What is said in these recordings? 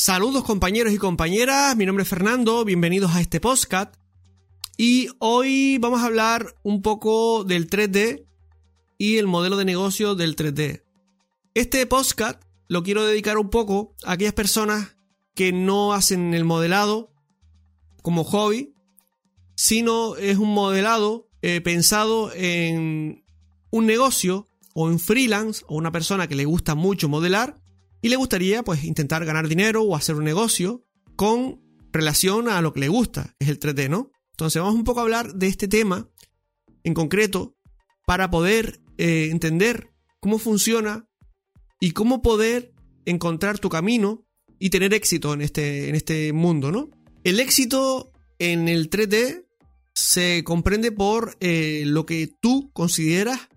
Saludos compañeros y compañeras, mi nombre es Fernando, bienvenidos a este podcast. Y hoy vamos a hablar un poco del 3D y el modelo de negocio del 3D. Este podcast lo quiero dedicar un poco a aquellas personas que no hacen el modelado como hobby, sino es un modelado eh, pensado en un negocio o en freelance o una persona que le gusta mucho modelar y le gustaría pues intentar ganar dinero o hacer un negocio con relación a lo que le gusta, es el 3D, ¿no? Entonces vamos un poco a hablar de este tema en concreto para poder eh, entender cómo funciona y cómo poder encontrar tu camino y tener éxito en este, en este mundo, ¿no? El éxito en el 3D se comprende por eh, lo que tú consideras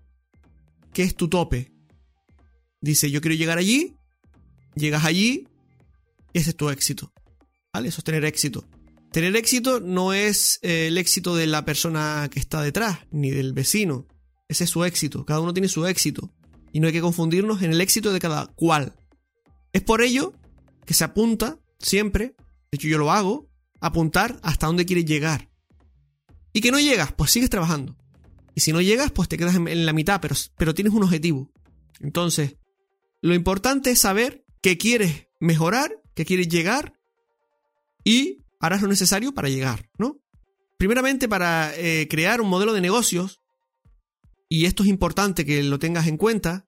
que es tu tope. Dice, yo quiero llegar allí, llegas allí, y ese es tu éxito. ¿Vale? Eso es tener éxito. Tener éxito no es eh, el éxito de la persona que está detrás, ni del vecino. Ese es su éxito. Cada uno tiene su éxito. Y no hay que confundirnos en el éxito de cada cual. Es por ello que se apunta siempre, de hecho yo lo hago, apuntar hasta dónde quieres llegar. Y que no llegas, pues sigues trabajando. Y si no llegas, pues te quedas en, la mitad, pero, pero tienes un objetivo. Entonces, lo importante es saber qué quieres mejorar, qué quieres llegar y harás lo necesario para llegar, ¿no? Primeramente, para eh, crear un modelo de negocios, y esto es importante que lo tengas en cuenta,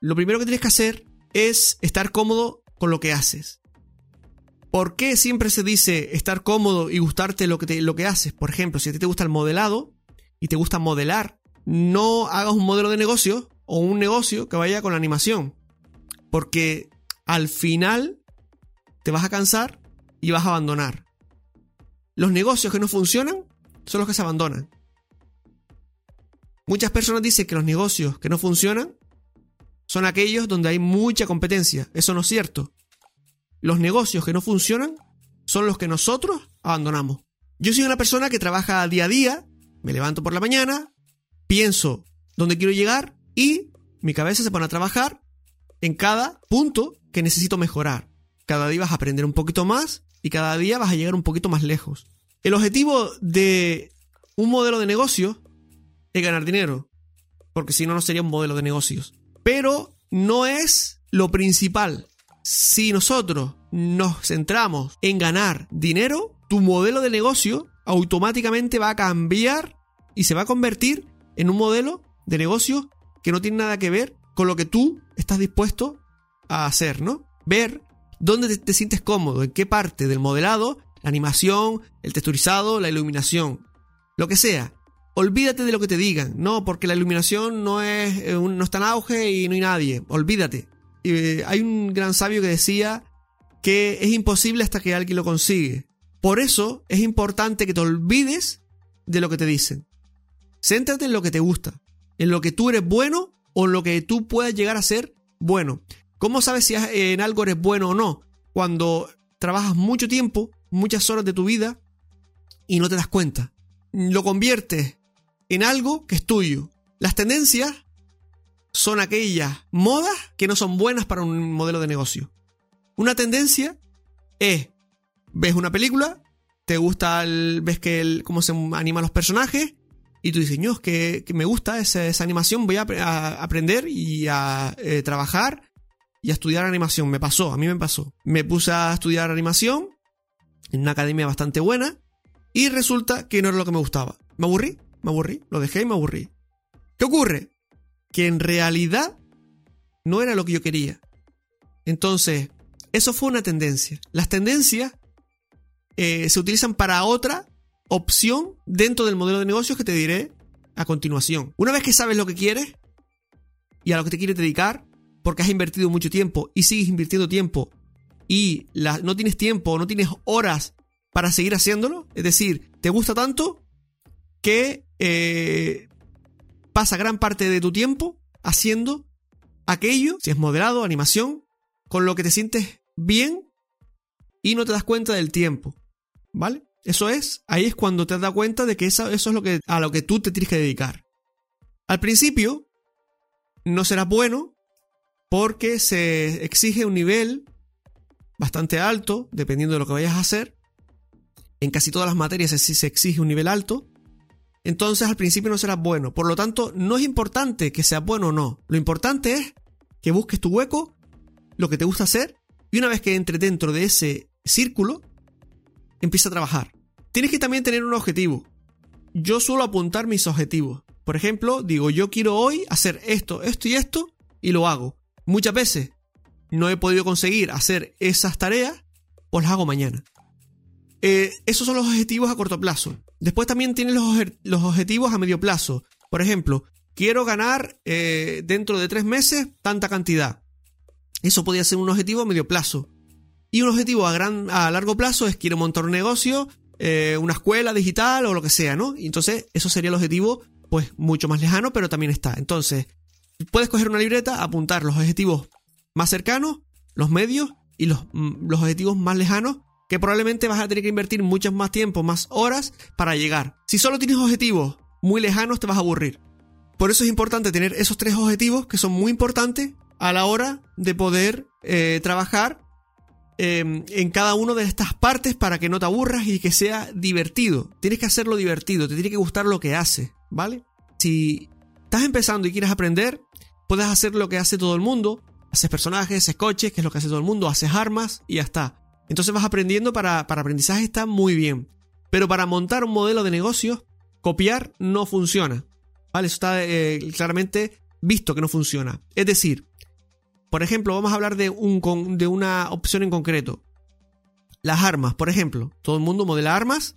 lo primero que tienes que hacer es estar cómodo con lo que haces. ¿Por qué siempre se dice estar cómodo y gustarte lo que, lo que haces? Por ejemplo, si a ti te gusta el modelado, y te gusta modelar, no hagas un modelo de negocio o un negocio que vaya con la animación. Porque al final te vas a cansar y vas a abandonar. Los negocios que no funcionan son los que se abandonan. Muchas personas dicen que los negocios que no funcionan son aquellos donde hay mucha competencia. Eso no es cierto. Los negocios que no funcionan son los que nosotros abandonamos. Yo soy una persona que trabaja día a día me levanto por la mañana, pienso dónde quiero llegar y mi cabeza se pone a trabajar en cada punto que necesito mejorar. Cada día vas a aprender un poquito más y cada día vas a llegar un poquito más lejos. El objetivo de un modelo de negocio es ganar dinero, porque si no, no sería un modelo de negocios. Pero no es lo principal. Si nosotros nos centramos en ganar dinero, tu modelo de negocio automáticamente va a cambiar y se va a convertir en un modelo de negocio que no tiene nada que ver con lo que tú estás dispuesto a hacer, ¿no? Ver dónde te, sientes cómodo, en qué parte del modelado, la animación, el texturizado, la iluminación, lo que sea. Olvídate de lo que te digan, no, porque la iluminación no es eh, no está en auge y no hay nadie. Olvídate. Eh, hay un gran sabio que decía que es imposible hasta que alguien lo consigue. Por eso es importante que te olvides de lo que te dicen. Céntrate en lo que te gusta, en lo que tú eres bueno o en lo que tú puedas llegar a ser bueno. ¿Cómo sabes si en algo eres bueno o no? Cuando trabajas mucho tiempo, muchas horas de tu vida y no te das cuenta. Lo conviertes en algo que es tuyo. Las tendencias son aquellas modas que no son buenas para un modelo de negocio. Una tendencia es ves una película, te gusta, el, ves que cómo se animan los personajes, y tú dices, no, que, me gusta esa, animación, voy a, aprender y a eh, trabajar y a estudiar animación. Me pasó, a mí me pasó. Me puse a estudiar animación en una academia bastante buena y resulta que no era lo que me gustaba. Me aburrí, me aburrí, lo dejé y me aburrí. ¿Qué ocurre? Que en realidad no era lo que yo quería. Entonces, eso fue una tendencia. Las tendencias eh, se utilizan para otra opción dentro del modelo de negocios que te diré a continuación. Una vez que sabes lo que quieres y a lo que te quieres dedicar, porque has invertido mucho tiempo y sigues invirtiendo tiempo y no tienes tiempo, no tienes horas para seguir haciéndolo, es decir, te gusta tanto que eh, pasa gran parte de tu tiempo haciendo aquello, si es modelado, animación, con lo que te sientes bien y no te das cuenta del tiempo. ¿Vale? Eso es, ahí es cuando te das cuenta de que eso, es lo que, a lo que tú te tienes que dedicar. Al principio, no será bueno porque se exige un nivel bastante alto, dependiendo de lo que vayas a hacer. En casi todas las materias se exige un nivel alto. Entonces al principio no serás bueno. Por lo tanto, no es importante que seas bueno o no. Lo importante es que busques tu hueco, lo que te gusta hacer, y una vez que entre dentro de ese círculo, empieza a trabajar. Tienes que también tener un objetivo. Yo suelo apuntar mis objetivos. Por ejemplo, digo, yo quiero hoy hacer esto, esto y esto, y lo hago. Muchas veces no he podido conseguir hacer esas tareas, pues las hago mañana. Eh, esos son los objetivos a corto plazo. Después también tienes los, objetivos a medio plazo. Por ejemplo, quiero ganar eh, dentro de tres meses tanta cantidad. Eso podría ser un objetivo a medio plazo. Y un objetivo a, gran, a largo plazo es quiero montar un negocio, eh, una escuela digital o lo que sea, ¿no? Entonces eso sería el objetivo pues mucho más lejano, pero también está. Entonces, puedes coger una libreta, apuntar los objetivos más cercanos, los medios y los, mm, los objetivos más lejanos que probablemente vas a tener que invertir mucho más tiempo, más horas para llegar. Si solo tienes objetivos muy lejanos te vas a aburrir. Por eso es importante tener esos tres objetivos que son muy importantes a la hora de poder eh, trabajar em, en cada una de estas partes para que no te aburras y que sea divertido. Tienes que hacerlo divertido, te tiene que gustar lo que haces, ¿vale? Si estás empezando y quieres aprender, puedes hacer lo que hace todo el mundo, haces personajes, haces coches, que es lo que hace todo el mundo, haces armas y ya está. Entonces vas aprendiendo para, para aprendizaje está muy bien. Pero para montar un modelo de negocio, copiar no funciona. ¿Vale? Eso está eh, claramente visto que no funciona. Es decir, por ejemplo, vamos a hablar de, un, de una opción en concreto. Las armas, por ejemplo. Todo el mundo modela armas.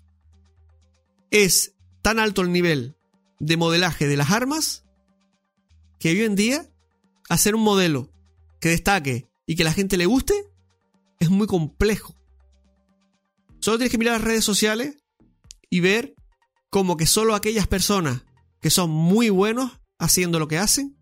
Es tan alto el nivel de modelaje de las armas que hoy en día hacer un modelo que destaque y que la gente le guste, es muy complejo. Solo tienes que mirar las redes sociales y ver como que solo aquellas personas que son muy buenos haciendo lo que hacen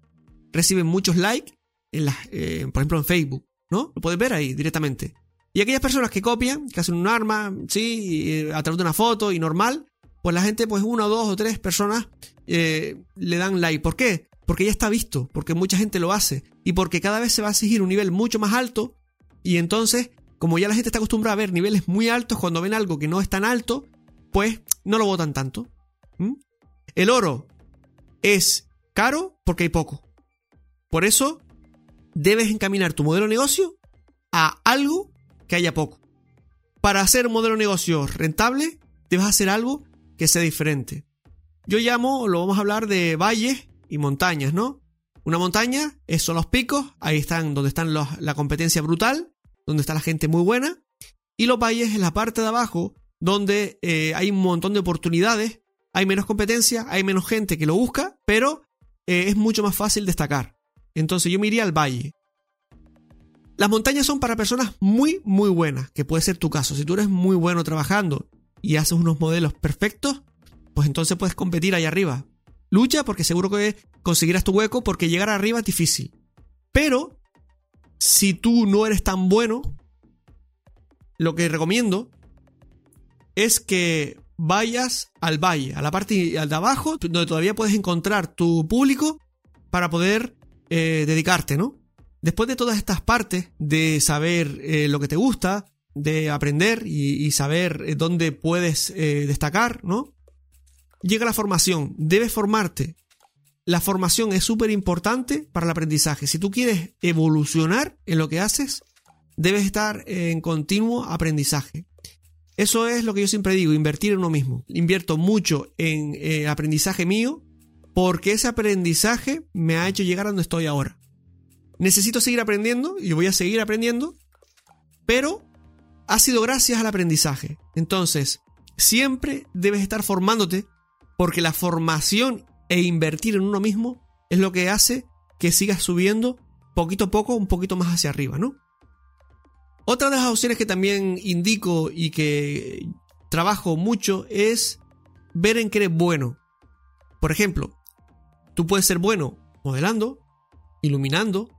reciben muchos likes, en las, eh, por ejemplo en Facebook, ¿no? Lo puedes ver ahí directamente. Y aquellas personas que copian, que hacen un arma, sí, a través de una foto y normal, pues la gente, pues una, dos o tres personas eh, le dan like. ¿Por qué? Porque ya está visto, porque mucha gente lo hace y porque cada vez se va a exigir un nivel mucho más alto y entonces, como ya la gente está acostumbrada a ver niveles muy altos, cuando ven algo que no es tan alto, pues no lo votan tanto. ¿Mm? El oro es caro porque hay poco. Por eso, debes encaminar tu modelo de negocio a algo que haya poco. Para hacer un modelo de negocio rentable, debes hacer algo que sea diferente. Yo llamo, lo vamos a hablar de valles y montañas, ¿no? Una montaña son los picos, ahí están donde están la competencia brutal, donde está la gente muy buena, y los valles es la parte de abajo donde eh, hay un montón de oportunidades, hay menos competencia, hay menos gente que lo busca, pero eh, es mucho más fácil destacar. Entonces yo me iría al valle. Las montañas son para personas muy, muy buenas, que puede ser tu caso. Si tú eres muy bueno trabajando y haces unos modelos perfectos, pues entonces puedes competir ahí arriba. Lucha porque seguro que conseguirás tu hueco porque llegar arriba es difícil. Pero si tú no eres tan bueno, lo que recomiendo es que vayas al valle, a la parte de abajo, donde todavía puedes encontrar tu público para poder eh, dedicarte, ¿no? Después de todas estas partes de saber eh, lo que te gusta, de aprender y, saber eh, dónde puedes destacar, ¿no? Llega la formación, debes formarte. La formación es súper importante para el aprendizaje. Si tú quieres evolucionar en lo que haces, debes estar en continuo aprendizaje. Eso es lo que yo siempre digo, invertir en uno mismo. Invierto mucho en aprendizaje mío porque ese aprendizaje me ha hecho llegar a donde estoy ahora. Necesito seguir aprendiendo y voy a seguir aprendiendo, pero ha sido gracias al aprendizaje. Entonces, siempre debes estar formándote porque la formación e invertir en uno mismo es lo que hace que sigas subiendo poquito a poco, un poquito más hacia arriba, ¿no? Otra de las opciones que también indico y que trabajo mucho es ver en qué eres bueno. Por ejemplo, tú puedes ser bueno modelando, iluminando,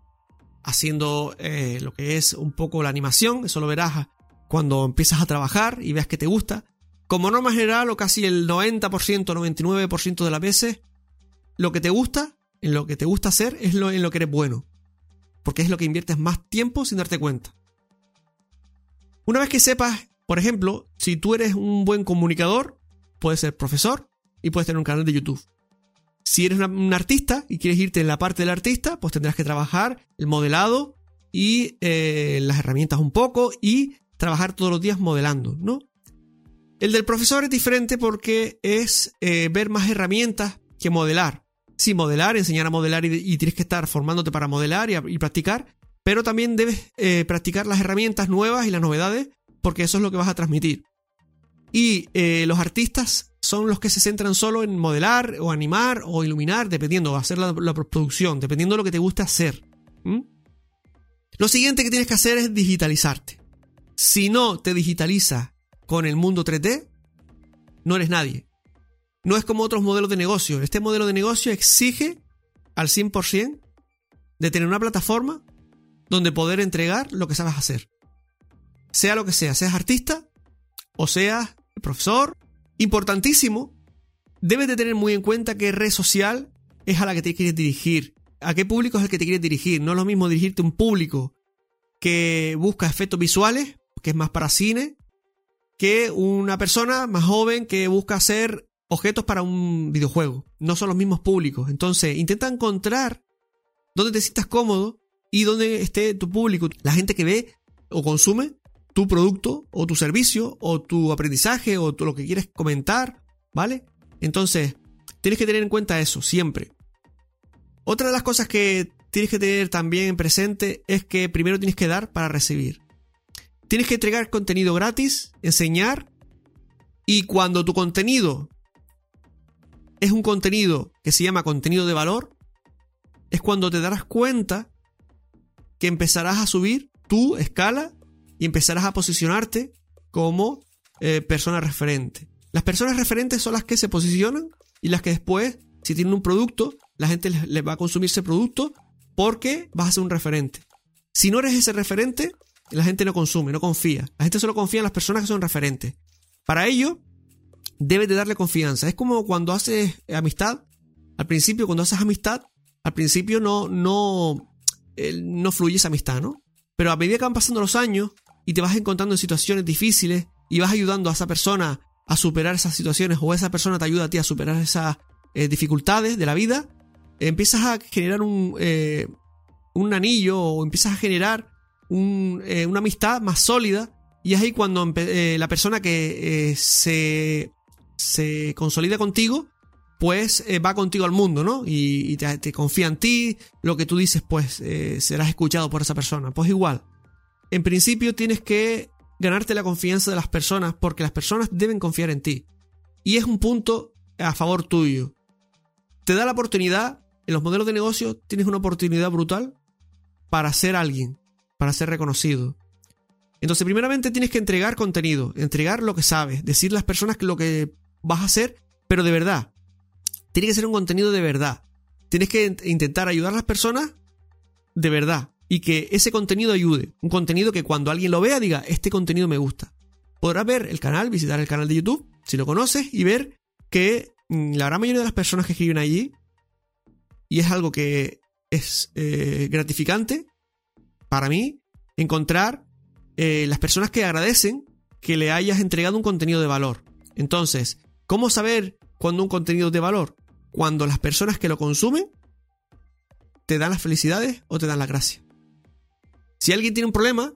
haciendo eh, lo que es un poco la animación, eso lo verás cuando empiezas a trabajar y veas que te gusta, como norma general, o casi el 90%, 99% de las veces, lo que te gusta, en lo que te gusta hacer, es lo en lo que eres bueno. Porque es lo que inviertes más tiempo sin darte cuenta. Una vez que sepas, por ejemplo, si tú eres un buen comunicador, puedes ser profesor y puedes tener un canal de YouTube. Si eres un artista y quieres irte en la parte del artista, pues tendrás que trabajar el modelado y eh, las herramientas un poco y trabajar todos los días modelando, ¿no? El del profesor es diferente porque es eh, ver más herramientas que modelar. Sí, modelar, enseñar a modelar y, tienes que estar formándote para modelar y, practicar, pero también debes eh, practicar las herramientas nuevas y las novedades porque eso es lo que vas a transmitir. Y los artistas son los que se centran solo en modelar o animar o iluminar, dependiendo, hacer la, la producción, dependiendo de lo que te guste hacer. Lo siguiente que tienes que hacer es digitalizarte. Si no te digitalizas con el mundo 3D, no eres nadie. No es como otros modelos de negocio. Este modelo de negocio exige al 100% de tener una plataforma donde poder entregar lo que sabes hacer. Sea lo que sea, seas artista o seas profesor. Importantísimo, debes de tener muy en cuenta qué red social es a la que te quieres dirigir a qué público es el que te quieres dirigir. No es lo mismo dirigirte a un público que busca efectos visuales, que es más para cine, que una persona más joven que busca hacer objetos para un videojuego. No son los mismos públicos. Entonces, intenta encontrar dónde te sientas cómodo y dónde esté tu público. La gente que ve o consume tu producto o tu servicio o tu aprendizaje o lo que quieres comentar, ¿vale? Entonces, tienes que tener en cuenta eso siempre. Otra de las cosas que tienes que tener también presente es que primero tienes que dar para recibir. Tienes que entregar contenido gratis, enseñar, y cuando tu contenido es un contenido que se llama contenido de valor, es cuando te darás cuenta que empezarás a subir tu escala y empezarás a posicionarte como eh, persona referente. Las personas referentes son las que se posicionan y las que después, si tienen un producto, la gente les va a consumir ese producto porque vas a ser un referente. Si no eres ese referente, la gente no consume, no confía. La gente solo confía en las personas que son referentes. Para ello, debes de darle confianza. Es como cuando haces amistad. Al principio, cuando haces amistad, al principio no, no, no fluye esa amistad, ¿no? Pero a medida que van pasando los años y te vas encontrando en situaciones difíciles y vas ayudando a esa persona a superar esas situaciones o esa persona te ayuda a ti a superar esas eh, dificultades de la vida, empiezas a generar un, eh, un anillo o empiezas a generar eh, una amistad más sólida y es ahí cuando eh, la persona que se, se consolida contigo pues va contigo al mundo, ¿no? Y, te, confía en ti, lo que tú dices, pues serás escuchado por esa persona. Pues igual, en principio tienes que ganarte la confianza de las personas porque las personas deben confiar en ti. Y es un punto a favor tuyo. Te da la oportunidad en los modelos de negocio tienes una oportunidad brutal para ser alguien, para ser reconocido. Entonces, primeramente tienes que entregar contenido, entregar lo que sabes, decir a las personas lo que vas a hacer, pero de verdad. Tiene que ser un contenido de verdad. Tienes que intentar ayudar a las personas de verdad y que ese contenido ayude. Un contenido que cuando alguien lo vea diga, este contenido me gusta. Podrás ver el canal, visitar el canal de YouTube, si lo conoces, y ver que mm, la gran mayoría de las personas que escriben allí y es algo que es eh, gratificante para mí encontrar eh, las personas que agradecen que le hayas entregado un contenido de valor. Entonces, ¿cómo saber cuando un contenido es de valor? Cuando las personas que lo consumen te dan las felicidades o te dan la gracia. Si alguien tiene un problema,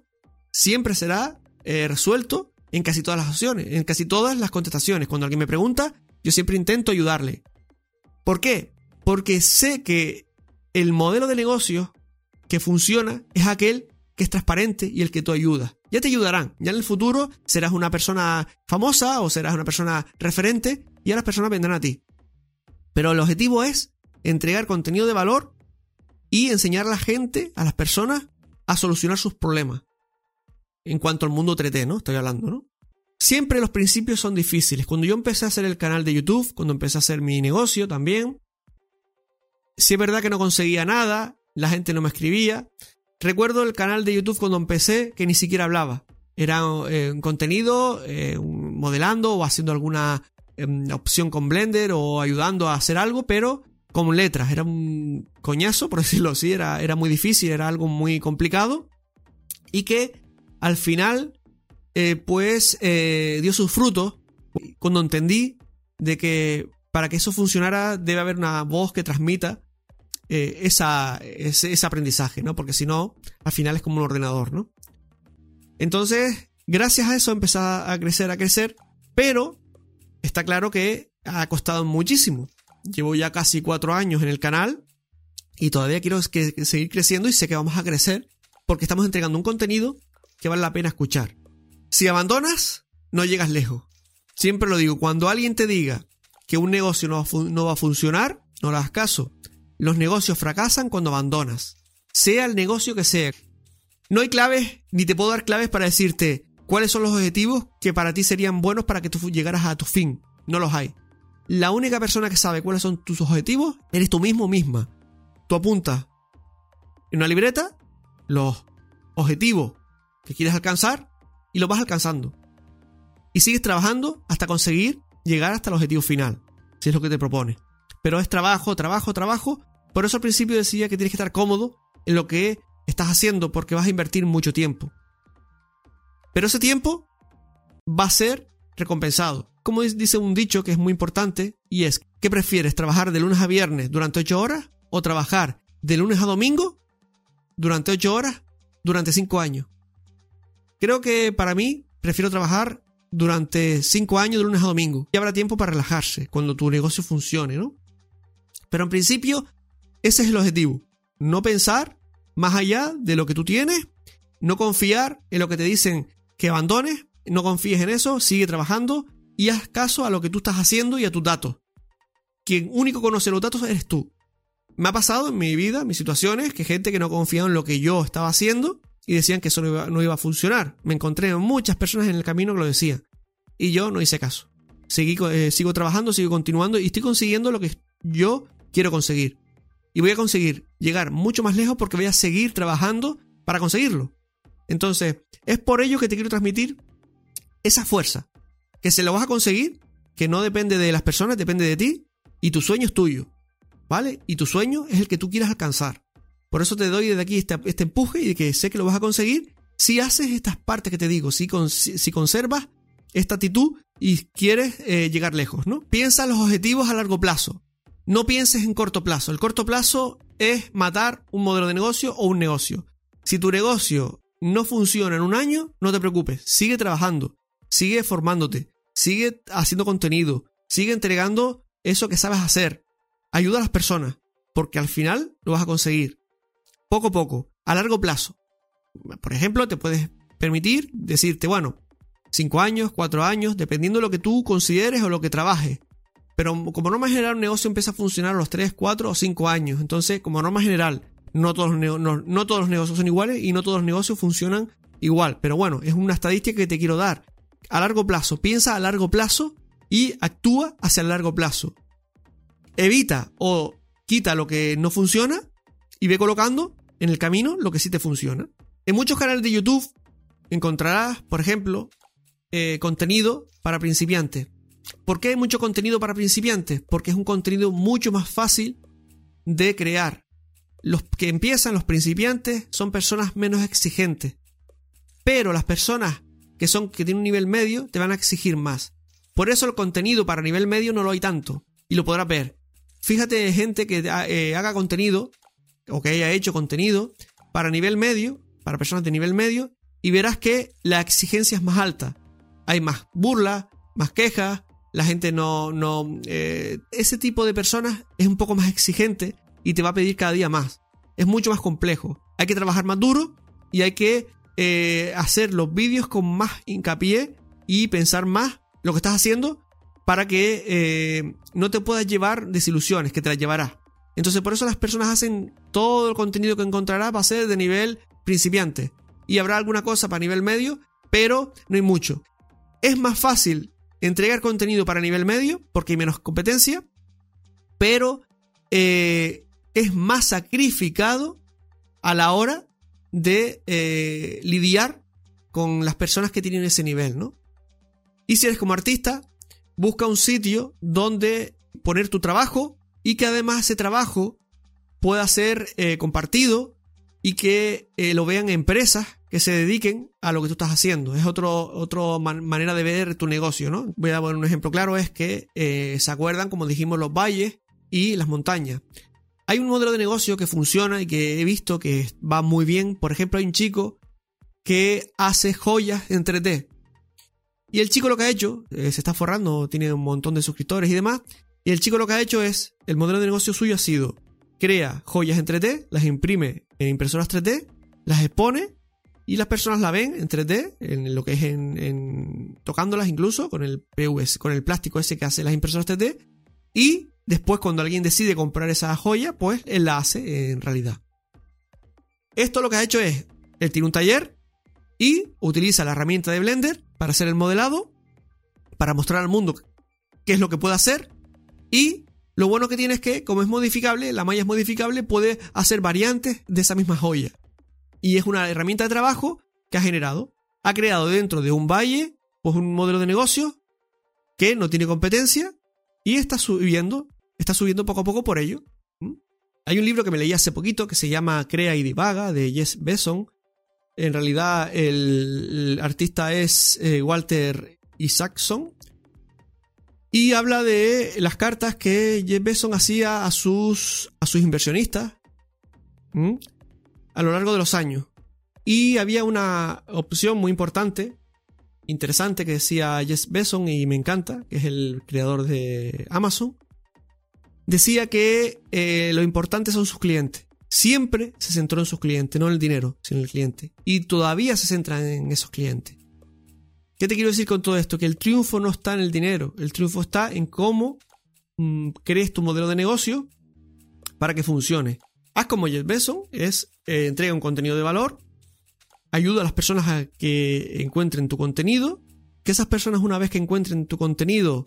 siempre será eh, resuelto en casi todas las opciones, en casi todas las contestaciones. Cuando alguien me pregunta, yo siempre intento ayudarle. ¿Por qué? porque sé que el modelo de negocio que funciona es aquel que es transparente y el que tú ayudas. Ya te ayudarán, ya en el futuro serás una persona famosa o serás una persona referente y ya las personas vendrán a ti. Pero el objetivo es entregar contenido de valor y enseñar a la gente, a las personas, a solucionar sus problemas. En cuanto al mundo 3 ¿no? Estoy hablando, ¿no? Siempre los principios son difíciles. Cuando yo empecé a hacer el canal de YouTube, cuando empecé a hacer mi negocio también, si es verdad que no conseguía nada, la gente no me escribía. Recuerdo el canal de YouTube cuando empecé que ni siquiera hablaba. Era eh, un contenido eh, modelando o haciendo alguna em, opción con Blender o ayudando a hacer algo, pero con letras. Era un coñazo, por decirlo así. Era, era muy difícil, era algo muy complicado. Y que al final eh, pues eh, dio sus frutos cuando entendí de que para que eso funcionara debe haber una voz que transmita eh, esa, ese, aprendizaje, ¿no? Porque si no, al final es como un ordenador, ¿no? Entonces, gracias a eso empecé a crecer, a crecer, pero está claro que ha costado muchísimo. Llevo ya casi cuatro años en el canal y todavía quiero seguir creciendo y sé que vamos a crecer porque estamos entregando un contenido que vale la pena escuchar. Si abandonas, no llegas lejos. Siempre lo digo, cuando alguien te diga que un negocio no va, a funcionar, no le hagas caso. Los negocios fracasan cuando abandonas. Sea el negocio que sea. No hay claves, ni te puedo dar claves para decirte cuáles son los objetivos que para ti serían buenos para que tú llegaras a tu fin. No los hay. La única persona que sabe cuáles son tus objetivos eres tú mismo misma. Tú apuntas en una libreta los objetivos que quieres alcanzar y los vas alcanzando y sigues trabajando hasta conseguir llegar hasta el objetivo final, si es lo que te propone. Pero es trabajo, trabajo, trabajo. Por eso al principio decía que tienes que estar cómodo en lo que estás haciendo porque vas a invertir mucho tiempo. Pero ese tiempo va a ser recompensado. Como dice un dicho que es muy importante y es, ¿qué prefieres? ¿Trabajar de lunes a viernes durante 8 horas o trabajar de lunes a domingo durante 8 horas durante 5 años? Creo que para mí prefiero trabajar durante cinco años de lunes a domingo. Y habrá tiempo para relajarse cuando tu negocio funcione, ¿no? Pero en principio, ese es el objetivo. No pensar más allá de lo que tú tienes, no confiar en lo que te dicen que abandones, no confíes en eso, sigue trabajando y haz caso a lo que tú estás haciendo y a tus datos. Quien único conoce los datos eres tú. Me ha pasado en mi vida, en mis situaciones, que gente que no confiaba en lo que yo estaba haciendo y decían que eso no iba, a funcionar. Me encontré muchas personas en el camino que lo decían. Y yo no hice caso. Seguí, eh, sigo trabajando, sigo continuando y estoy consiguiendo lo que yo quiero conseguir. Y voy a conseguir llegar mucho más lejos porque voy a seguir trabajando para conseguirlo. Entonces, es por ello que te quiero transmitir esa fuerza. Que se lo vas a conseguir, que no depende de las personas, depende de ti. Y tu sueño es tuyo. ¿Vale? Y tu sueño es el que tú quieras alcanzar. Por eso te doy desde aquí este, este, empuje y de que sé que lo vas a conseguir si haces estas partes que te digo, si, si conservas esta actitud y quieres eh, llegar lejos, ¿no? Piensa los objetivos a largo plazo. No pienses en corto plazo. El corto plazo es matar un modelo de negocio o un negocio. Si tu negocio no funciona en un año, no te preocupes. Sigue trabajando, sigue formándote, sigue haciendo contenido, sigue entregando eso que sabes hacer. Ayuda a las personas, porque al final lo vas a conseguir poco a poco, a largo plazo. Por ejemplo, te puedes permitir decirte, bueno, 5 años, 4 años, dependiendo de lo que tú consideres o lo que trabajes. Pero como norma general, un negocio empieza a funcionar a los 3, 4 o 5 años. Entonces, como norma general, no todos, los no, todos los negocios son iguales y no todos los negocios funcionan igual. Pero bueno, es una estadística que te quiero dar. A largo plazo, piensa a largo plazo y actúa hacia el largo plazo. Evita o quita lo que no funciona y ve colocando en el camino lo que sí te funciona. En muchos canales de YouTube encontrarás, por ejemplo, eh, contenido para principiantes. ¿Por qué hay mucho contenido para principiantes? Porque es un contenido mucho más fácil de crear. Los que empiezan, los principiantes, son personas menos exigentes. Pero las personas que son que tienen un nivel medio te van a exigir más. Por eso el contenido para nivel medio no lo hay tanto. Y lo podrás ver. Fíjate gente que eh, haga contenido o que haya hecho contenido para nivel medio, para personas de nivel medio, y verás que la exigencia es más alta. Hay más burla, más quejas, la gente no... no eh, ese tipo de personas es un poco más exigente y te va a pedir cada día más. Es mucho más complejo. Hay que trabajar más duro y hay que eh, hacer los vídeos con más hincapié y pensar más lo que estás haciendo para que eh, no te puedas llevar desilusiones, que te las llevarás. Entonces por eso las personas hacen todo el contenido que encontrarás va a ser de nivel principiante. Y habrá alguna cosa para nivel medio, pero no hay mucho. Es más fácil entregar contenido para nivel medio porque hay menos competencia, pero eh, es más sacrificado a la hora de eh, lidiar con las personas que tienen ese nivel, ¿no? Y si eres como artista, busca un sitio donde poner tu trabajo y que además ese trabajo pueda ser eh, compartido y que lo vean empresas que se dediquen a lo que tú estás haciendo. Es otra otro manera de ver tu negocio, ¿no? Voy a poner un ejemplo claro, es que eh, se acuerdan, como dijimos, los valles y las montañas. Hay un modelo de negocio que funciona y que he visto que va muy bien. Por ejemplo, hay un chico que hace joyas en 3D. Y el chico lo que ha hecho, eh, se está forrando, tiene un montón de suscriptores y demás. Y el chico lo que ha hecho es, el modelo de negocio suyo ha sido, crea joyas en 3D, las imprime en impresoras 3D, las expone y las personas la ven en 3D, en lo que es en, tocándolas incluso con el PVS, con el plástico ese que hace las impresoras 3D y después cuando alguien decide comprar esa joya, pues él la hace en realidad. Esto lo que ha hecho es, él tiene un taller y utiliza la herramienta de Blender para hacer el modelado, para mostrar al mundo qué es lo que puede hacer y lo bueno que tiene es que como es modificable, la malla es modificable, puede hacer variantes de esa misma joya y es una herramienta de trabajo que ha generado. Ha creado dentro de un valle pues un modelo de negocio que no tiene competencia y está subiendo, está subiendo poco a poco por ello. ¿Mm? Hay un libro que me leí hace poquito que se llama Crea y Divaga de Jess Besson. En realidad el, artista es eh, Walter Isaacson. Y habla de las cartas que Jeff Besson hacía a sus, a sus inversionistas. ¿Mm? A lo largo de los años. Y había una opción muy importante, interesante, que decía Jess Besson y me encanta, que es el creador de Amazon. Decía que eh, lo importante son sus clientes. Siempre se centró en sus clientes, no en el dinero, sino en el cliente. Y todavía se centra en esos clientes. ¿Qué te quiero decir con todo esto? Que el triunfo no está en el dinero, el triunfo está en cómo mm, crees tu modelo de negocio para que funcione. Haz como Jeff Bezos, es eh, entrega un contenido de valor, ayuda a las personas a que encuentren tu contenido, que esas personas una vez que encuentren tu contenido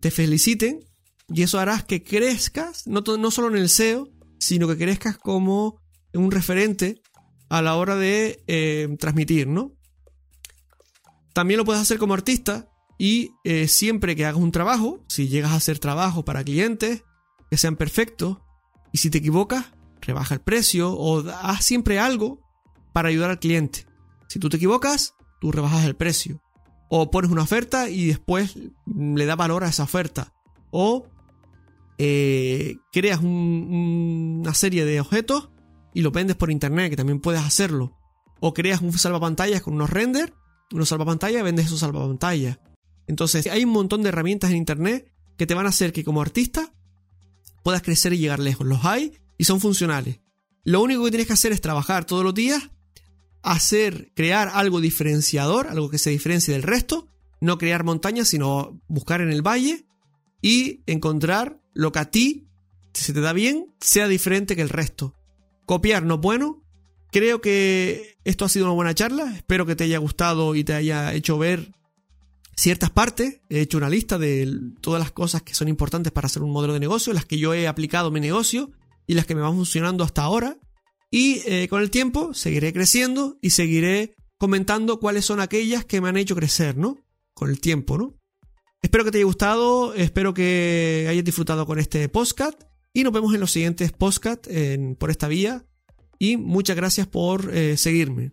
te feliciten y eso hará que crezcas, no, no solo en el SEO, sino que crezcas como un referente a la hora de eh, transmitir, ¿no? También lo puedes hacer como artista y eh, siempre que hagas un trabajo, si llegas a hacer trabajo para clientes que sean perfectos, y si te equivocas, rebaja el precio o haz siempre algo para ayudar al cliente. Si tú te equivocas, tú rebajas el precio. O pones una oferta y después le da valor a esa oferta. O eh, creas una serie de objetos y lo vendes por internet, que también puedes hacerlo. O creas un salvapantallas con unos render, unos salvapantallas vendes esos salvapantallas. Entonces, hay un montón de herramientas en internet que te van a hacer que como artista puedas crecer y llegar lejos. Los hay y son funcionales. Lo único que tienes que hacer es trabajar todos los días, hacer, crear algo diferenciador, algo que se diferencie del resto, no crear montañas, sino buscar en el valle y encontrar lo que a ti se te da bien, sea diferente que el resto. Copiar no es bueno. Creo que esto ha sido una buena charla. Espero que te haya gustado y te haya hecho ver ciertas partes. He hecho una lista de todas las cosas que son importantes para hacer un modelo de negocio, las que yo he aplicado en mi negocio y las que me van funcionando hasta ahora. Y eh, con el tiempo seguiré creciendo y seguiré comentando cuáles son aquellas que me han hecho crecer, ¿no? Con el tiempo, ¿no? Espero que te haya gustado, espero que hayas disfrutado con este podcast y nos vemos en los siguientes podcasts por esta vía y muchas gracias por eh, seguirme.